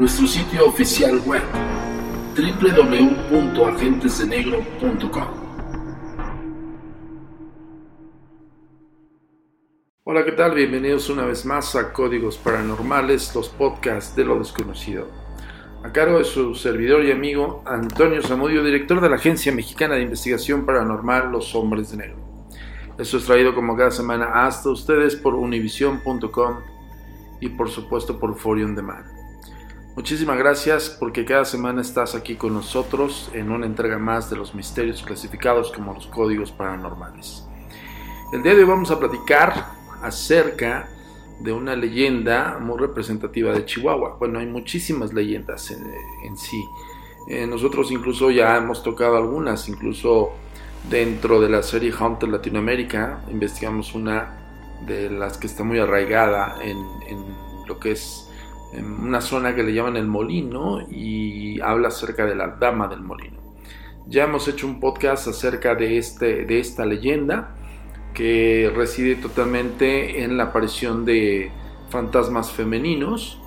Nuestro sitio oficial web, www.agentesdenegro.com. Hola, ¿qué tal? Bienvenidos una vez más a Códigos Paranormales, los podcasts de lo desconocido. A cargo de su servidor y amigo Antonio Zamudio, director de la Agencia Mexicana de Investigación Paranormal Los Hombres de Negro. Esto es traído como cada semana hasta ustedes por univision.com y por supuesto por Forion Demand. Muchísimas gracias porque cada semana estás aquí con nosotros en una entrega más de los misterios clasificados como los códigos paranormales. El día de hoy vamos a platicar acerca de una leyenda muy representativa de Chihuahua. Bueno, hay muchísimas leyendas en, sí. Eh, nosotros incluso ya hemos tocado algunas, incluso dentro de la serie Haunted Latinoamérica, investigamos una de las que está muy arraigada en lo que es en una zona que le llaman el molino y habla acerca de la dama del molino. Ya hemos hecho un podcast acerca de, este, de esta leyenda que reside totalmente en la aparición de fantasmas femeninos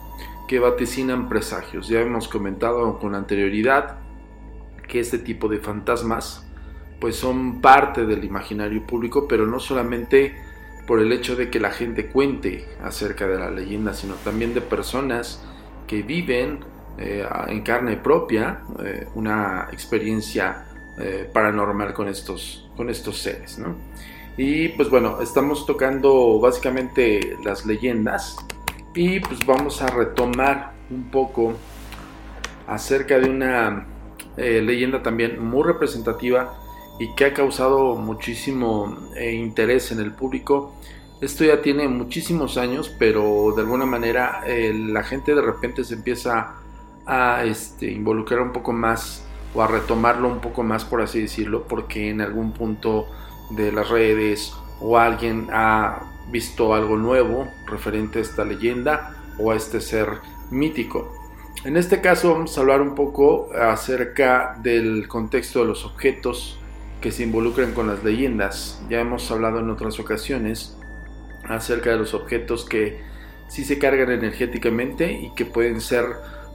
que vaticinan presagios. Ya hemos comentado con anterioridad que este tipo de fantasmas pues son parte del imaginario público, pero no solamente por el hecho de que la gente cuente acerca de la leyenda, sino también de personas que viven eh, en carne propia eh, una experiencia eh, paranormal con estos, con estos seres. ¿no? Y pues bueno, estamos tocando básicamente las leyendas y pues vamos a retomar un poco acerca de una leyenda también muy representativa y que ha causado muchísimo eh, interés en el público. Esto ya tiene muchísimos años, pero de alguna manera eh, la gente de repente se empieza a este, involucrar un poco más o a retomarlo un poco más, por así decirlo, porque en algún punto de las redes o alguien ha visto algo nuevo referente a esta leyenda o a este ser mítico. En este caso vamos a hablar un poco acerca del contexto de los objetos que se involucran con las leyendas. Ya hemos hablado en otras ocasiones acerca de los objetos que sí se cargan energéticamente y que pueden ser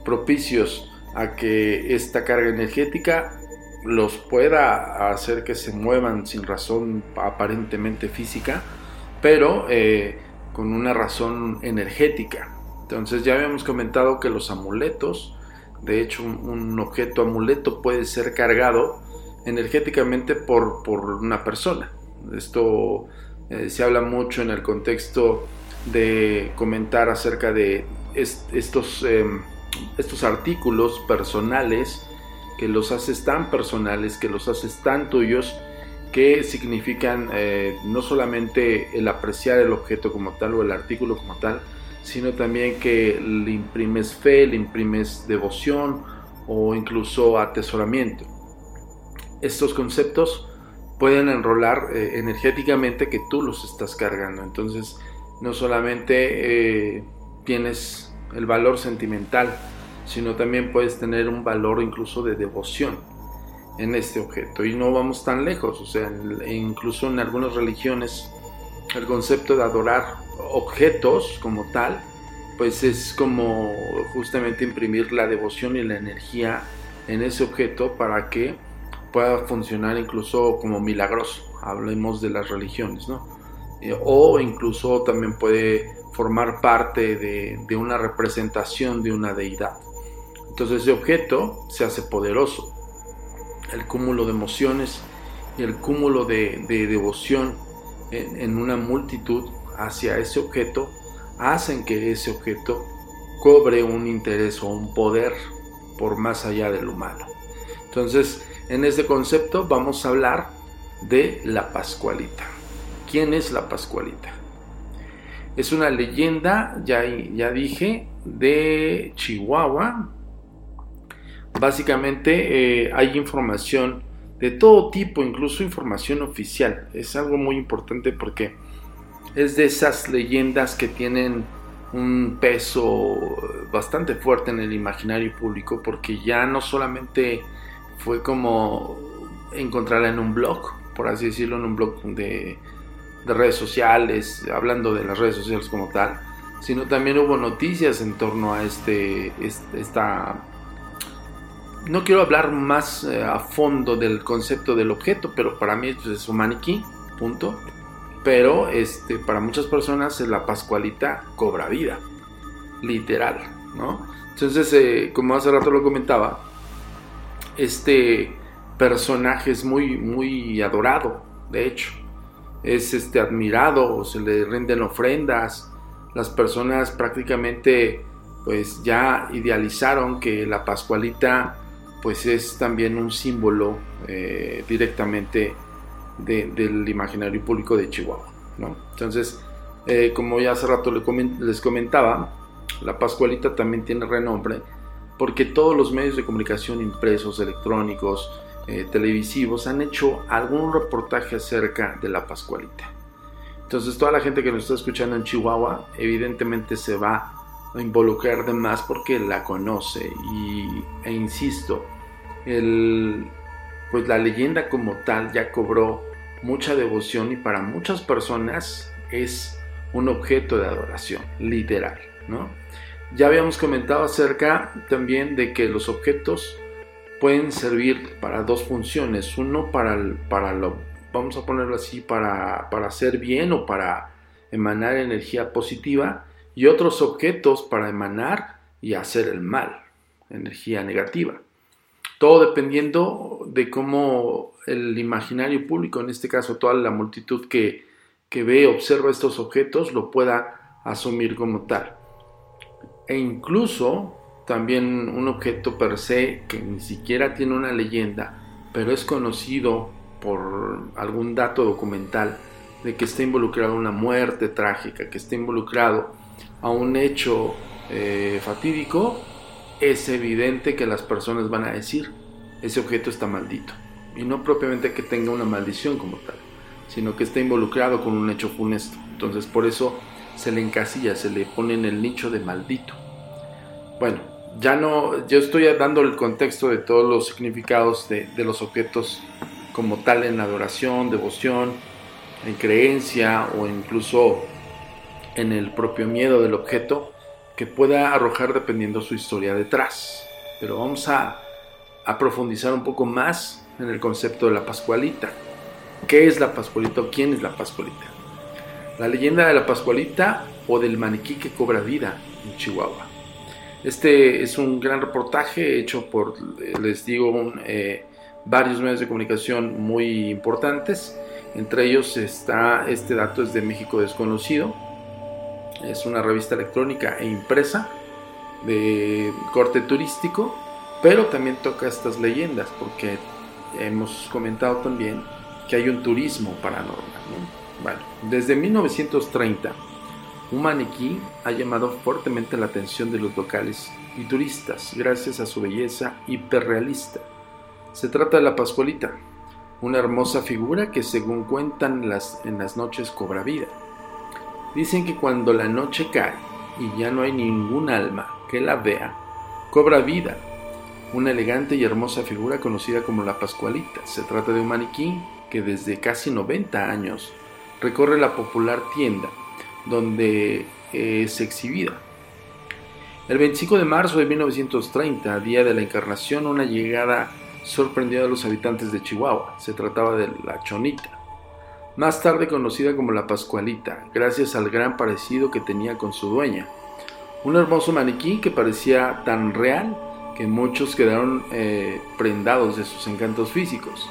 propicios a que esta carga energética los pueda hacer que se muevan sin razón aparentemente física, pero eh, con una razón energética. Entonces ya habíamos comentado que los amuletos, de hecho un, un objeto amuleto puede ser cargado energéticamente por, por una persona. Esto eh, se habla mucho en el contexto de comentar acerca de est estos eh, estos artículos personales que los haces tan personales, que los haces tan tuyos, que significan eh, no solamente el apreciar el objeto como tal o el artículo como tal, sino también que le imprimes fe, le imprimes devoción o incluso atesoramiento. Estos conceptos pueden enrolar eh, energéticamente que tú los estás cargando. Entonces, no solamente eh, tienes el valor sentimental, sino también puedes tener un valor incluso de devoción en este objeto. Y no vamos tan lejos, o sea, incluso en algunas religiones el concepto de adorar objetos como tal, pues es como justamente imprimir la devoción y la energía en ese objeto para que pueda funcionar incluso como milagroso. Hablemos de las religiones, ¿no? Eh, o incluso también puede formar parte de, una representación de una deidad. Entonces ese objeto se hace poderoso. El cúmulo de emociones y el cúmulo de, devoción en, una multitud hacia ese objeto hacen que ese objeto cobre un interés o un poder por más allá del humano. Entonces, en este concepto vamos a hablar de la Pascualita. ¿Quién es la Pascualita? Es una leyenda, ya, ya dije, de Chihuahua. Básicamente eh, hay información de todo tipo, incluso información oficial. Es algo muy importante porque es de esas leyendas que tienen un peso bastante fuerte en el imaginario público porque ya no solamente fue como encontrarla en un blog, por así decirlo, en un blog de, redes sociales, hablando de las redes sociales como tal, sino también hubo noticias en torno a este, esta... No quiero hablar más eh, a fondo del concepto del objeto, pero para mí pues, es un maniquí, punto. Pero este, para muchas personas la Pascualita cobra vida, literal, ¿no? Entonces, eh, como hace rato lo comentaba, este personaje es muy, muy adorado, de hecho. Es este, admirado, se le rinden ofrendas. Las personas prácticamente pues ya idealizaron que la Pascualita pues es también un símbolo eh, directamente del imaginario público de Chihuahua. ¿no? Entonces, eh, como ya hace rato les comentaba, la Pascualita también tiene renombre porque todos los medios de comunicación impresos, electrónicos, eh, televisivos han hecho algún reportaje acerca de la Pascualita. Entonces toda la gente que nos está escuchando en Chihuahua evidentemente se va a involucrar de más porque la conoce y, e insisto, pues la leyenda como tal ya cobró mucha devoción y para muchas personas es un objeto de adoración, literal, ¿no? Ya habíamos comentado acerca también de que los objetos pueden servir para dos funciones. Uno para, para lo, vamos a ponerlo así, para, para hacer bien o para emanar energía positiva. Y otros objetos para emanar y hacer el mal, energía negativa. Todo dependiendo de cómo el imaginario público, en este caso toda la multitud que, que ve, observa estos objetos, lo pueda asumir como tal e incluso también un objeto per se que ni siquiera tiene una leyenda, pero es conocido por algún dato documental de que está involucrado una muerte trágica, que está involucrado a un hecho eh, fatídico, es evidente que las personas van a decir, ese objeto está maldito. Y no propiamente que tenga una maldición como tal, sino que está involucrado con un hecho funesto. Entonces por eso se le encasilla, se le pone en el nicho de maldito. Bueno, ya no, yo estoy dando el contexto de todos los significados de, los objetos como tal en adoración, devoción, en creencia o incluso en el propio miedo del objeto que pueda arrojar dependiendo su historia detrás. Pero vamos a, a profundizar un poco más en el concepto de la Pascualita. ¿Qué es la Pascualita o quién es la Pascualita? La leyenda de la Pascualita o del maniquí que cobra vida en Chihuahua. Este es un gran reportaje hecho por, les digo, eh, varios medios de comunicación muy importantes. Entre ellos está, este dato de México Desconocido. Es una revista electrónica e impresa de corte turístico, pero también toca estas leyendas, porque hemos comentado también que hay un turismo paranormal. Bueno, desde 1930, un maniquí ha llamado fuertemente la atención de los locales y turistas gracias a su belleza hiperrealista. Se trata de la Pascualita, una hermosa figura que según cuentan las, en las noches cobra vida. Dicen que cuando la noche cae y ya no hay ningún alma que la vea, cobra vida. Una elegante y hermosa figura conocida como la Pascualita. Se trata de un maniquí que desde casi 90 años recorre la popular tienda donde es exhibida. El 25 de marzo de 1930, día de la encarnación, una llegada sorprendió a los habitantes de Chihuahua. Se trataba de la Chonita, más tarde conocida como la Pascualita, gracias al gran parecido que tenía con su dueña. Un hermoso maniquí que parecía tan real que muchos quedaron eh, prendados de sus encantos físicos.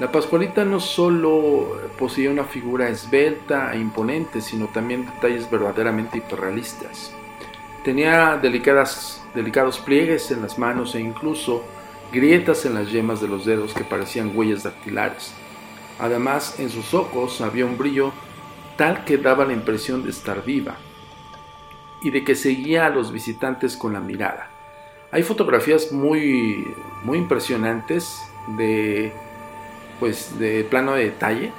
La Pascualita no solo poseía una figura esbelta e imponente, sino también detalles verdaderamente hiperrealistas. Tenía delicadas, delicados pliegues en las manos e incluso grietas en las yemas de los dedos que parecían huellas dactilares. Además, en sus ojos había un brillo tal que daba la impresión de estar viva y de que seguía a los visitantes con la mirada. Hay fotografías muy, muy impresionantes de, pues, de plano de detalle.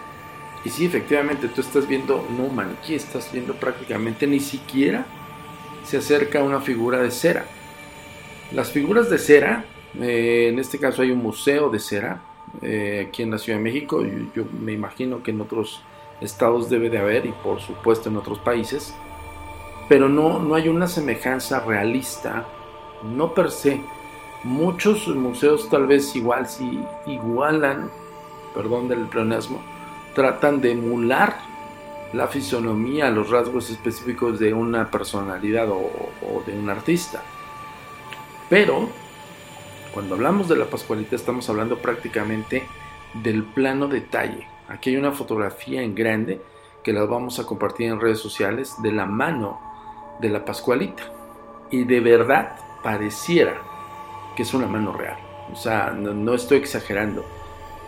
Y sí, efectivamente, tú estás viendo, no maniquí, estás viendo prácticamente ni siquiera se acerca una figura de cera. Las figuras de cera eh, en este caso hay un museo de cera eh, aquí en la Ciudad de México. Yo, me imagino que en otros estados debe de haber y por supuesto en otros países. Pero no, no hay una semejanza realista, no per se. Muchos museos tal vez igual si igualan, perdón del pleonasmo, tratan de emular la fisonomía, los rasgos específicos de una personalidad o, de un artista. Pero cuando hablamos de la Pascualita estamos hablando prácticamente del plano detalle. Aquí hay una fotografía en grande que la vamos a compartir en redes sociales de la mano de la Pascualita. Y de verdad pareciera que es una mano real. O sea, no, estoy exagerando.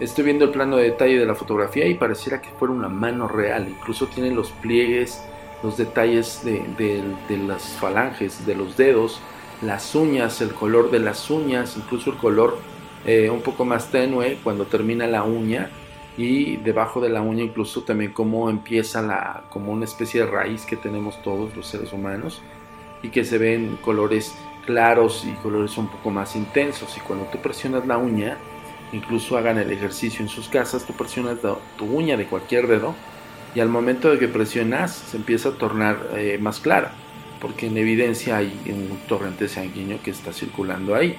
Estoy viendo el plano de detalle de la fotografía y pareciera que fuera una mano real. Incluso tiene los pliegues, los detalles de, las falanges, de los dedos, las uñas, el color de las uñas, incluso el color eh, un poco más tenue cuando termina la uña y debajo de la uña incluso también cómo empieza la como una especie de raíz que tenemos todos los seres humanos y que se ven colores claros y colores un poco más intensos y cuando tú presionas la uña incluso hagan el ejercicio en sus casas tú presionas tu uña de cualquier dedo y al momento de que presionas se empieza a tornar eh, más clara porque en evidencia hay un torrente sanguíneo que está circulando ahí.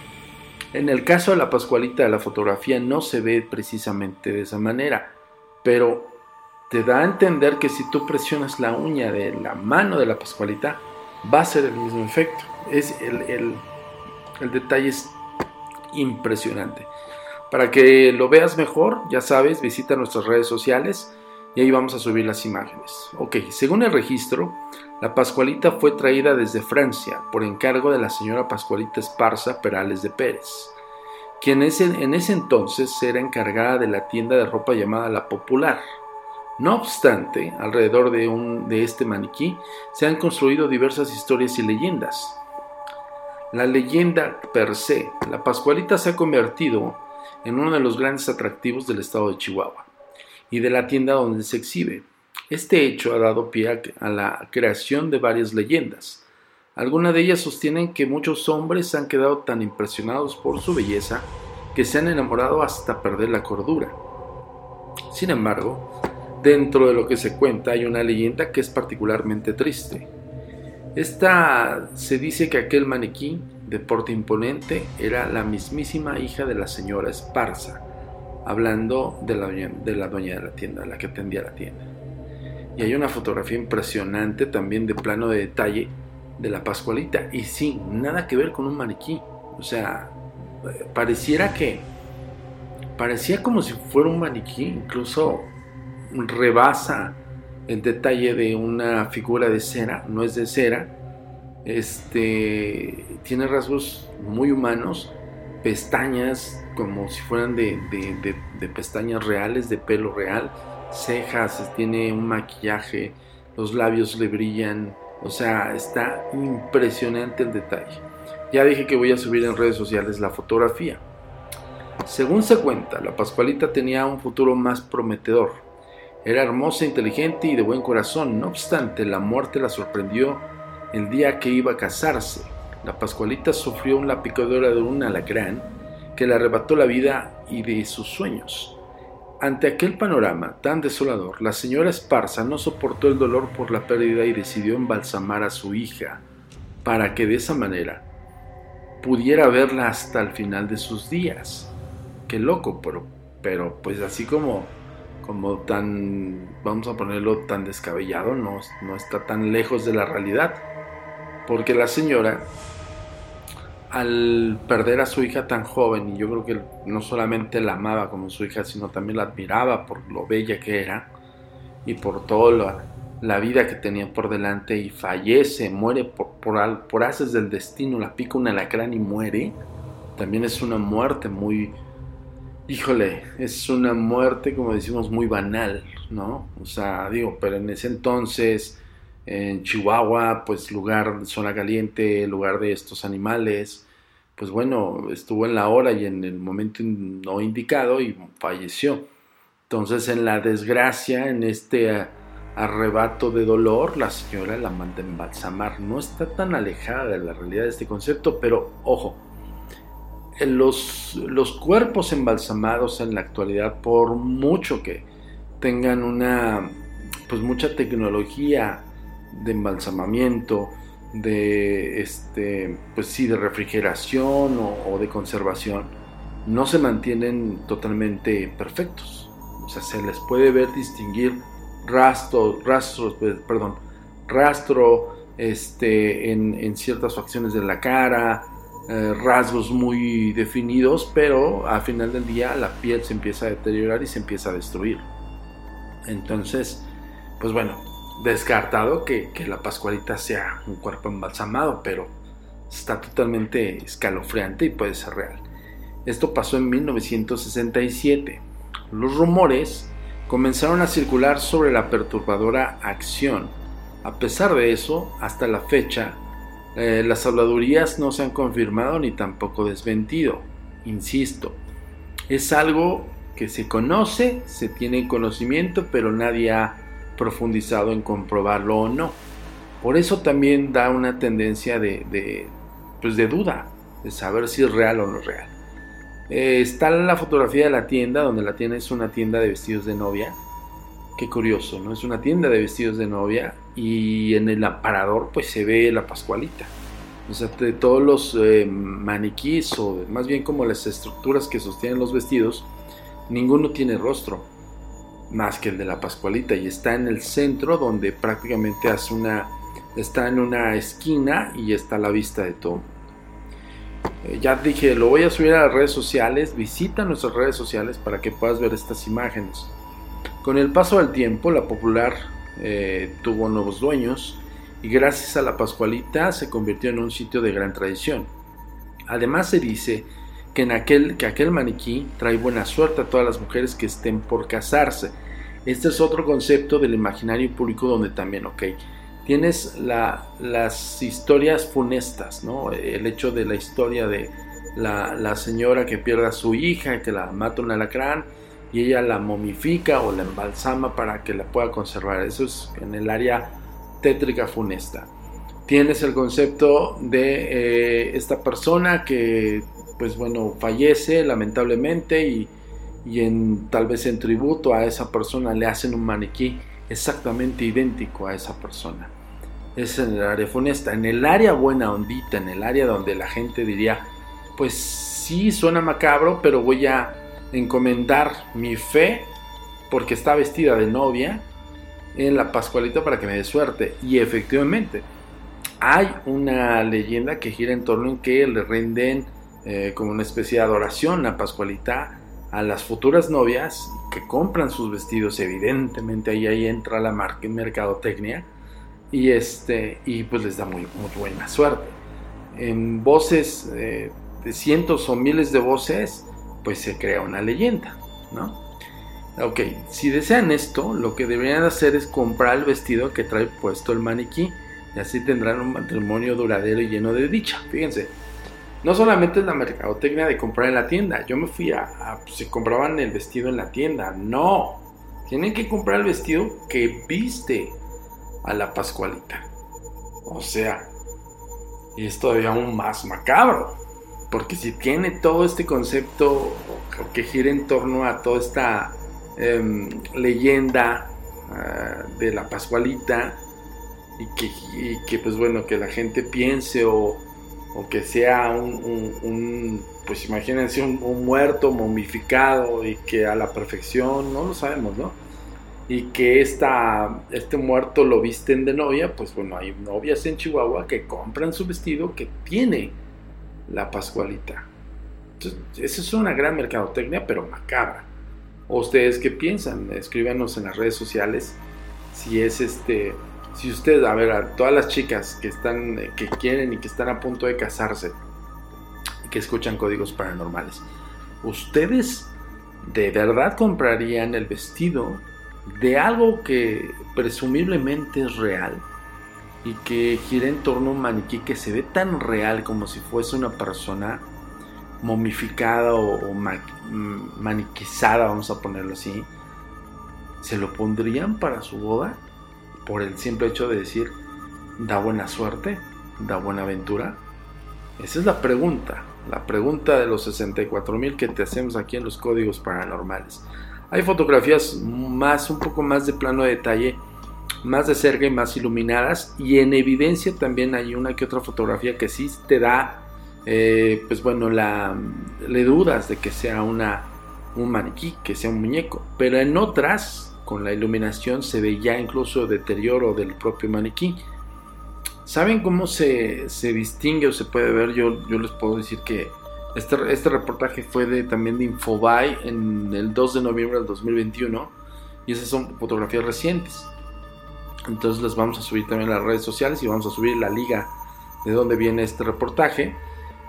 En el caso de la Pascualita la fotografía no se ve precisamente de esa manera, pero te da a entender que si tú presionas la uña de la mano de la Pascualita, va a ser el mismo efecto. Es el, el detalle es impresionante. Para que lo veas mejor, ya sabes, visita nuestras redes sociales y ahí vamos a subir las imágenes. Ok, según el registro, la Pascualita fue traída desde Francia por encargo de la señora Pascualita Esparza Perales de Pérez, quien en ese entonces era encargada de la tienda de ropa llamada La Popular. No obstante, alrededor de, un, de este maniquí se han construido diversas historias y leyendas. La leyenda per se, la Pascualita se ha convertido en uno de los grandes atractivos del estado de Chihuahua y de la tienda donde se exhibe. Este hecho ha dado pie a la creación de varias leyendas. Algunas de ellas sostienen que muchos hombres han quedado tan impresionados por su belleza que se han enamorado hasta perder la cordura. Sin embargo, dentro de lo que se cuenta hay una leyenda que es particularmente triste. Esta se dice que aquel maniquí de porte imponente era la mismísima hija de la señora Esparza, hablando de la, de la dueña de la tienda, la que atendía la tienda. Y hay una fotografía impresionante también de plano de detalle de la Pascualita. Y sí, nada que ver con un maniquí. O sea, pareciera que... Parecía como si fuera un maniquí, incluso rebasa el detalle de una figura de cera, no es de cera, Este tiene rasgos muy humanos, pestañas como si fueran de, de pestañas reales, de pelo real, cejas, tiene un maquillaje, los labios le brillan, o sea, está impresionante el detalle. Ya dije que voy a subir en redes sociales la fotografía. Según se cuenta, la Pascualita tenía un futuro más prometedor. Era hermosa, inteligente y de buen corazón. No obstante, la muerte la sorprendió el día que iba a casarse. La Pascualita sufrió una picadura de un alacrán que le arrebató la vida y de sus sueños. Ante aquel panorama tan desolador, la señora Esparza no soportó el dolor por la pérdida y decidió embalsamar a su hija, para que de esa manera pudiera verla hasta el final de sus días. Qué loco, pero, pero pues así como, como tan, vamos a ponerlo tan descabellado, no, no está tan lejos de la realidad. Porque la señora, al perder a su hija tan joven, y yo creo que no solamente la amaba como su hija, sino también la admiraba por lo bella que era y por toda la, vida que tenía por delante, y fallece, muere por, por, por haces del destino, la pica un alacrán y muere, también es una muerte muy, híjole, es una muerte, como decimos, muy banal, ¿no? O sea, digo, pero en ese entonces en Chihuahua, pues lugar, zona caliente, lugar de estos animales, pues bueno, estuvo en la hora y en el momento no indicado y falleció. Entonces en la desgracia, en este arrebato de dolor, la señora la manda embalsamar. No está tan alejada de la realidad de este concepto, pero ojo, los, los cuerpos embalsamados en la actualidad, por mucho que tengan una, pues mucha tecnología, de embalsamamiento, de este, pues sí, de refrigeración o, de conservación, no se mantienen totalmente perfectos. O sea, se les puede ver distinguir rastro, rastros, perdón, rastro este, en, ciertas facciones de la cara, eh, rasgos muy definidos, pero al final del día la piel se empieza a deteriorar y se empieza a destruir. Entonces, pues bueno, descartado que, la Pascualita sea un cuerpo embalsamado, pero está totalmente escalofriante y puede ser real. Esto pasó en 1967. Los rumores comenzaron a circular sobre la perturbadora acción. A pesar de eso, hasta la fecha, eh, las habladurías no se han confirmado ni tampoco desmentido. Insisto, es algo que se conoce, se tiene conocimiento, pero nadie ha profundizado en comprobarlo o no. Por eso también da una tendencia de, pues de duda, de saber si es real o no es real. Eh, está la fotografía de la tienda, donde la tienda es una tienda de vestidos de novia. Qué curioso, ¿no? Es una tienda de vestidos de novia y en el aparador pues se ve la Pascualita. O sea, de todos los eh, maniquís o más bien como las estructuras que sostienen los vestidos, ninguno tiene rostro más que el de la Pascualita y está en el centro donde prácticamente hace una está en una esquina y está a la vista de todo. Eh, ya dije, lo voy a subir a las redes sociales, visita nuestras redes sociales para que puedas ver estas imágenes. Con el paso del tiempo, la popular eh, tuvo nuevos dueños y gracias a la Pascualita se convirtió en un sitio de gran tradición. Además se dice que, en aquel, que aquel maniquí trae buena suerte a todas las mujeres que estén por casarse este es otro concepto del imaginario público donde también, ok, tienes las historias funestas, ¿no? El hecho de la historia de la, señora que pierde a su hija, que la mata un alacrán y ella la momifica o la embalsama para que la pueda conservar. Eso es en el área tétrica funesta. Tienes el concepto de eh, esta persona que, pues bueno, fallece lamentablemente y y en tal vez en tributo a esa persona le hacen un maniquí exactamente idéntico a esa persona. Es en el área funesta. En el área buena ondita, en el área donde la gente diría, pues sí suena macabro, pero voy a encomendar mi fe porque está vestida de novia en la Pascualita para que me dé suerte. Y efectivamente, hay una leyenda que gira en torno en que le rinden eh, como una especie de adoración a Pascualita a las futuras novias que compran sus vestidos, evidentemente ahí, entra la marca, mercadotecnia, y, este, y pues les da muy, muy buena suerte. En voces eh, de cientos o miles de voces, pues se crea una leyenda, ¿no? Ok, si desean esto, lo que deberían hacer es comprar el vestido que trae puesto el maniquí y así tendrán un matrimonio duradero y lleno de dicha. Fíjense, no solamente es la mercadotecnia de comprar en la tienda, yo me fui a, a pues, se compraban el vestido en la tienda, no, tienen que comprar el vestido que viste a la Pascualita. O sea, y es todavía aún más macabro. Porque si tiene todo este concepto que gira en torno a toda esta em, leyenda ah, de la Pascualita, y que, que, pues bueno, que la gente piense o, que sea un, pues imagínense un, un, muerto momificado y que a la perfección, no lo sabemos, ¿no? y que esta, este muerto lo visten de novia, pues bueno, hay novias en Chihuahua que compran su vestido que tiene la Pascualita. Entonces, esa es una gran mercadotecnia, pero macabra. ustedes qué piensan? Escríbanos en las redes sociales si es este, si ustedes, a ver, a todas las chicas que están, que quieren y que están a punto de casarse y que escuchan códigos paranormales, ¿ustedes de verdad comprarían el vestido de algo que presumiblemente es real y que gira en torno a un maniquí que se ve tan real como si fuese una persona momificada o, maniquizada, vamos a ponerlo así, ¿se lo pondrían para su boda? Por el simple hecho de decir, da buena suerte, da buena aventura. Esa es la pregunta, la pregunta de los 64 mil que te hacemos aquí en los códigos paranormales. Hay fotografías más, un poco más de plano de detalle, más de cerca y más iluminadas. Y en evidencia también hay una que otra fotografía que sí te da, eh, pues bueno, la, le dudas de que sea una, un maniquí, que sea un muñeco. Pero en otras, con la iluminación, se ve ya incluso deterioro del propio maniquí. ¿Saben cómo se, se distingue o se puede ver? Yo, yo les puedo decir que este, este, reportaje fue de, también de Infobay en el 2 de noviembre del 2021 y esas son fotografías recientes. Entonces las vamos a subir también a las redes sociales y vamos a subir la liga de donde viene este reportaje.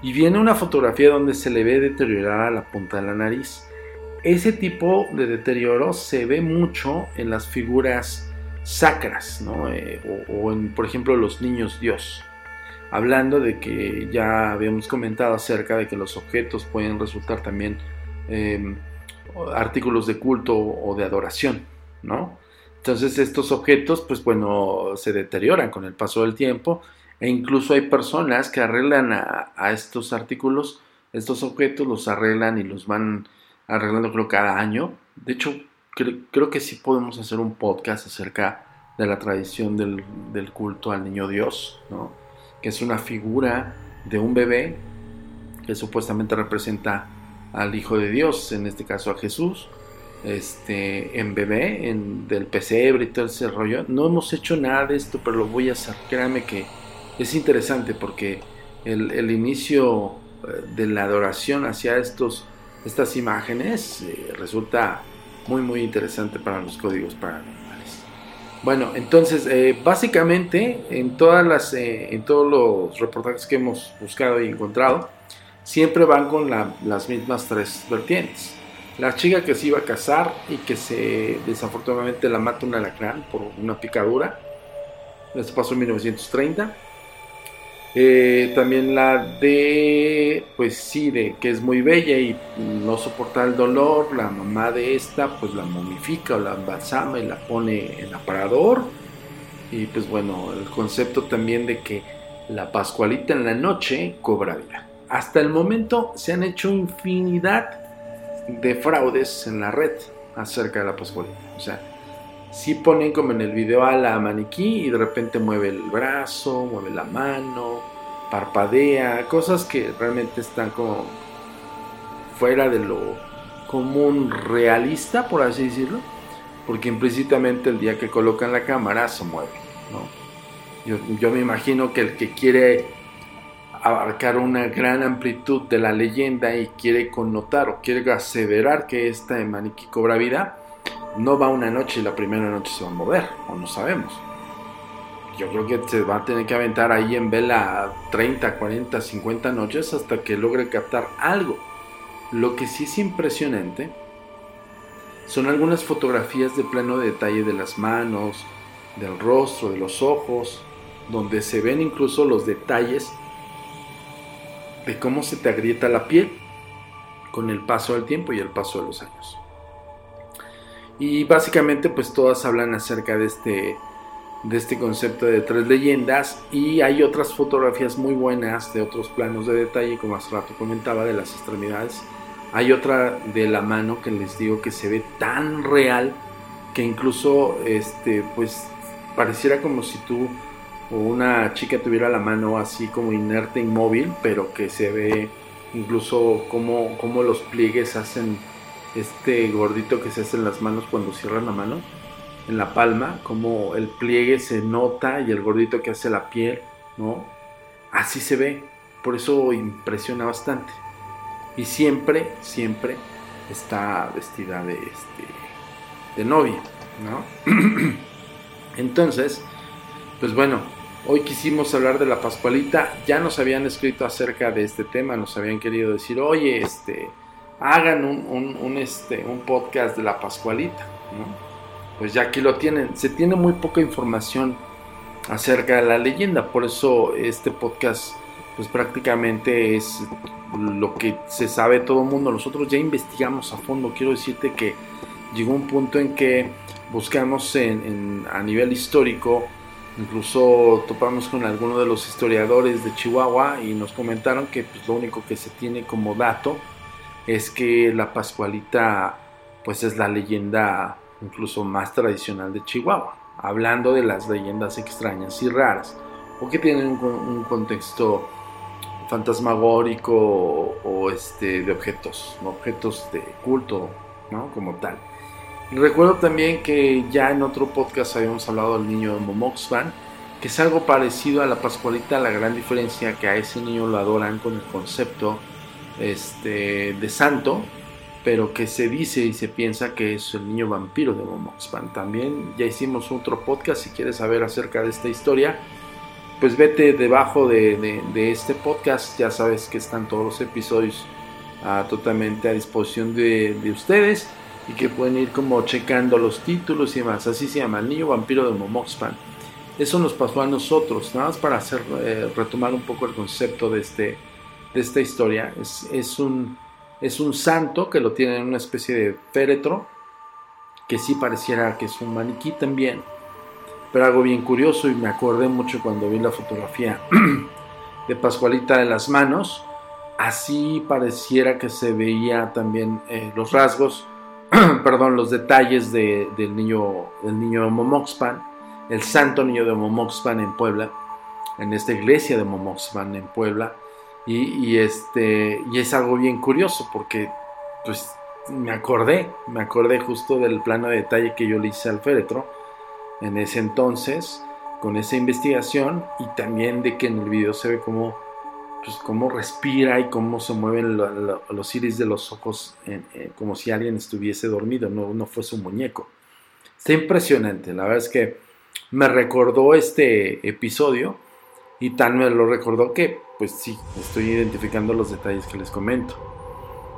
Y viene una fotografía donde se le ve deteriorada la punta de la nariz. Ese tipo de deterioro se ve mucho en las figuras sacras, ¿no? Eh, o, en, por ejemplo, los niños Dios hablando de que ya habíamos comentado acerca de que los objetos pueden resultar también em, artículos de culto o de adoración, ¿no? Entonces estos objetos, pues bueno, se deterioran con el paso del tiempo e incluso hay personas que arreglan a, estos artículos, estos objetos los arreglan y los van arreglando creo cada año. De hecho, creo que sí podemos hacer un podcast acerca de la tradición del, del culto al niño Dios, ¿no? que es una figura de un bebé que supuestamente representa al Hijo de Dios, en este caso a Jesús, este, en bebé, en, del pesebre y todo ese rollo. No hemos hecho nada de esto, pero lo voy a hacer. Créanme que es interesante porque el, inicio eh, de la adoración hacia estos, estas imágenes eh, resulta muy, muy interesante para los códigos paranormales. Bueno, entonces, eh, básicamente, en, todas las, eh, en todos los reportajes que hemos buscado y encontrado, siempre van con las mismas tres vertientes. La chica que se iba a casar y que se desafortunadamente la mata un alacrán por una picadura. Esto pasó en 1930. Eh, también la de, pues sí, de que es muy bella y no soporta el dolor. La mamá de esta, pues la momifica o la embalsama y la pone en aparador. Y pues bueno, el concepto también de que la Pascualita en la noche cobra vida. Hasta el momento se han hecho infinidad de fraudes en la red acerca de la Pascualita. O sea, si ponen como en el video a la maniquí y de repente mueve el brazo, mueve la mano, parpadea, cosas que realmente están como fuera de lo común realista, por así decirlo, porque implícitamente el día que colocan la cámara se mueve, Yo, me imagino que el que quiere abarcar una gran amplitud de la leyenda y quiere connotar o quiere aseverar que esta maniquí cobra vida, no va una noche y la primera noche se va a mover, o no sabemos. yo creo que se va a tener que aventar ahí en vela 30, 40, 50 noches hasta que logre captar algo. Lo que sí es impresionante son algunas fotografías de pleno detalle de las manos, del rostro, de los ojos, donde se ven incluso los detalles de cómo se te agrieta la piel con el paso del tiempo y el paso de los años. Y básicamente pues todas hablan acerca de este de este concepto de tres leyendas. Y hay otras fotografías muy buenas de otros planos de detalle como hace rato comentaba de las extremidades. Hay otra de la mano que les digo que se ve tan real que incluso este pues pareciera como si tú o una chica tuviera la mano así como inerte inmóvil pero que se ve incluso como, como los pliegues hacen este gordito que se hace en las manos cuando cierran la mano en la palma, como el pliegue se nota y el gordito que hace la piel, ¿no? Así se ve, por eso impresiona bastante. Y siempre, siempre está vestida de, este, de novia, ¿no? Entonces, pues bueno, hoy quisimos hablar de la Pascualita. Ya nos habían escrito acerca de este tema, nos habían querido decir, oye, este, hagan un, un, este, un podcast de la Pascualita, ¿no? pues ya aquí lo tienen. Se tiene muy poca información acerca de la leyenda, por eso este podcast pues prácticamente es lo que se sabe todo el mundo. Nosotros ya investigamos a fondo, quiero decirte que llegó un punto en que buscamos en, a nivel histórico, incluso topamos con algunos de los historiadores de Chihuahua y nos comentaron que pues, lo único que se tiene como dato es que la Pascualita pues es la leyenda incluso más tradicional de Chihuahua, hablando de las leyendas extrañas y raras, o que tienen un, contexto fantasmagórico o, este, de objetos, objetos de culto, ¿no? Como tal. Recuerdo también que ya en otro podcast habíamos hablado del niño de Momoxpan, que es algo parecido a la Pascualita, la gran diferencia que a ese niño lo adoran con el concepto este, de santo, pero que se dice y se piensa que es el niño vampiro de Momoxpan. También ya hicimos otro podcast, si quieres saber acerca de esta historia, pues vete debajo de, este podcast, ya sabes que están todos los episodios ah, totalmente a disposición de, ustedes y que pueden ir como checando los títulos y demás, así se llama, el niño vampiro de Momoxpan. Eso nos pasó a nosotros, nada más para hacer, eh, retomar un poco el concepto de, este, de esta historia. Es, es un es un santo que lo tiene en una especie de féretro, que sí pareciera que es un maniquí también. Pero algo bien curioso, y me acordé mucho cuando vi la fotografía de Pascualita de las manos, así pareciera que se veía también eh, los rasgos, perdón, los detalles del niño, del niño de Momoxpan, el santo niño de Momoxpan en Puebla, en esta iglesia de Momoxpan en Puebla, y, este, y es algo bien curioso porque pues me acordé, me acordé justo del plano de detalle que yo le hice al féretro en ese entonces con esa investigación y también de que en el video se ve cómo, pues, cómo respira y cómo se mueven los iris de los ojos como si alguien estuviese dormido, no, no fuese un muñeco. Está impresionante, la verdad es que me recordó este episodio y tan me lo recordó que, pues sí, estoy identificando los detalles que les comento.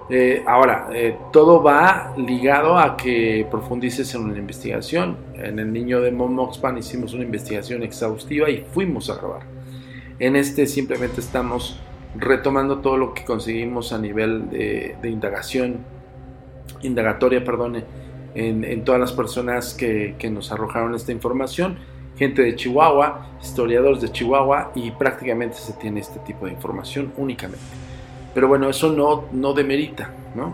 Eh, ahora, eh, todo va ligado a que profundices en una investigación. En el niño de Momoxpan hicimos una investigación exhaustiva y fuimos a grabar. En este simplemente estamos retomando todo lo que conseguimos a nivel de, indagación, indagatoria, perdón, en, todas las personas que, que nos arrojaron esta información gente de Chihuahua, historiadores de Chihuahua y prácticamente se tiene este tipo de información únicamente. Pero bueno, eso no, no demerita, ¿no?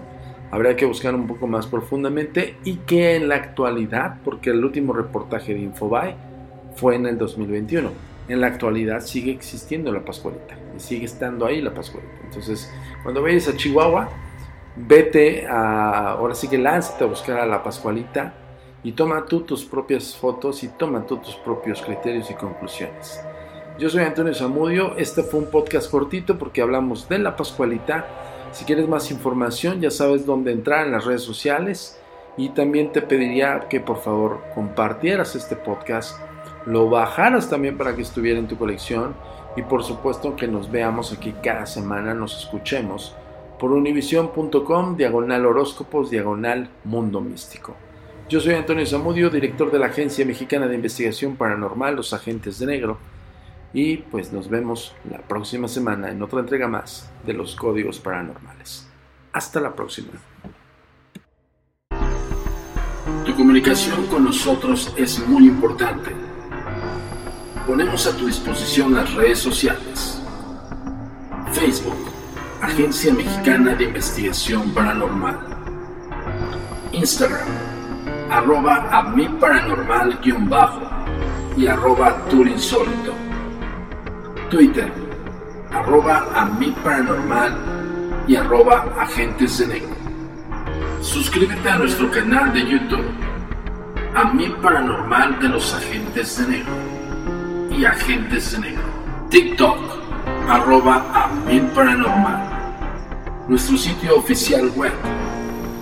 Habría que buscar un poco más profundamente y que en la actualidad, porque el último reportaje de Infobae fue en el 2021, en la actualidad sigue existiendo la Pascualita y sigue estando ahí la Pascualita. Entonces, cuando vayas a Chihuahua, vete a, ahora sí que lánzate a buscar a la Pascualita y toma tú tus propias fotos y toma tú tus propios criterios y conclusiones. Yo soy Antonio Zamudio, este fue un podcast cortito porque hablamos de la Pascualita. Si quieres más información ya sabes dónde entrar en las redes sociales y también te pediría que por favor compartieras este podcast lo bajaras también para que estuviera en tu colección y por supuesto que nos veamos aquí cada semana, nos escuchemos por univision.com, diagonal horóscopos, diagonal mundo místico. Yo soy Antonio Zamudio, director de la Agencia Mexicana de Investigación Paranormal, Los Agentes de Negro, y pues nos vemos la próxima semana en otra entrega más de los Códigos Paranormales. Hasta la próxima. Tu comunicación con nosotros es muy importante. Ponemos a tu disposición las redes sociales. Facebook, Agencia Mexicana de Investigación Paranormal. Instagram, arroba a mi paranormal-bajo y arroba turinsólito. Twitter, arroba a mi paranormal y arroba agentes de negro. Suscríbete a nuestro canal de YouTube, a mi paranormal de los agentes de negro y agentes de negro. TikTok, arroba a mi paranormal. Nuestro sitio oficial web,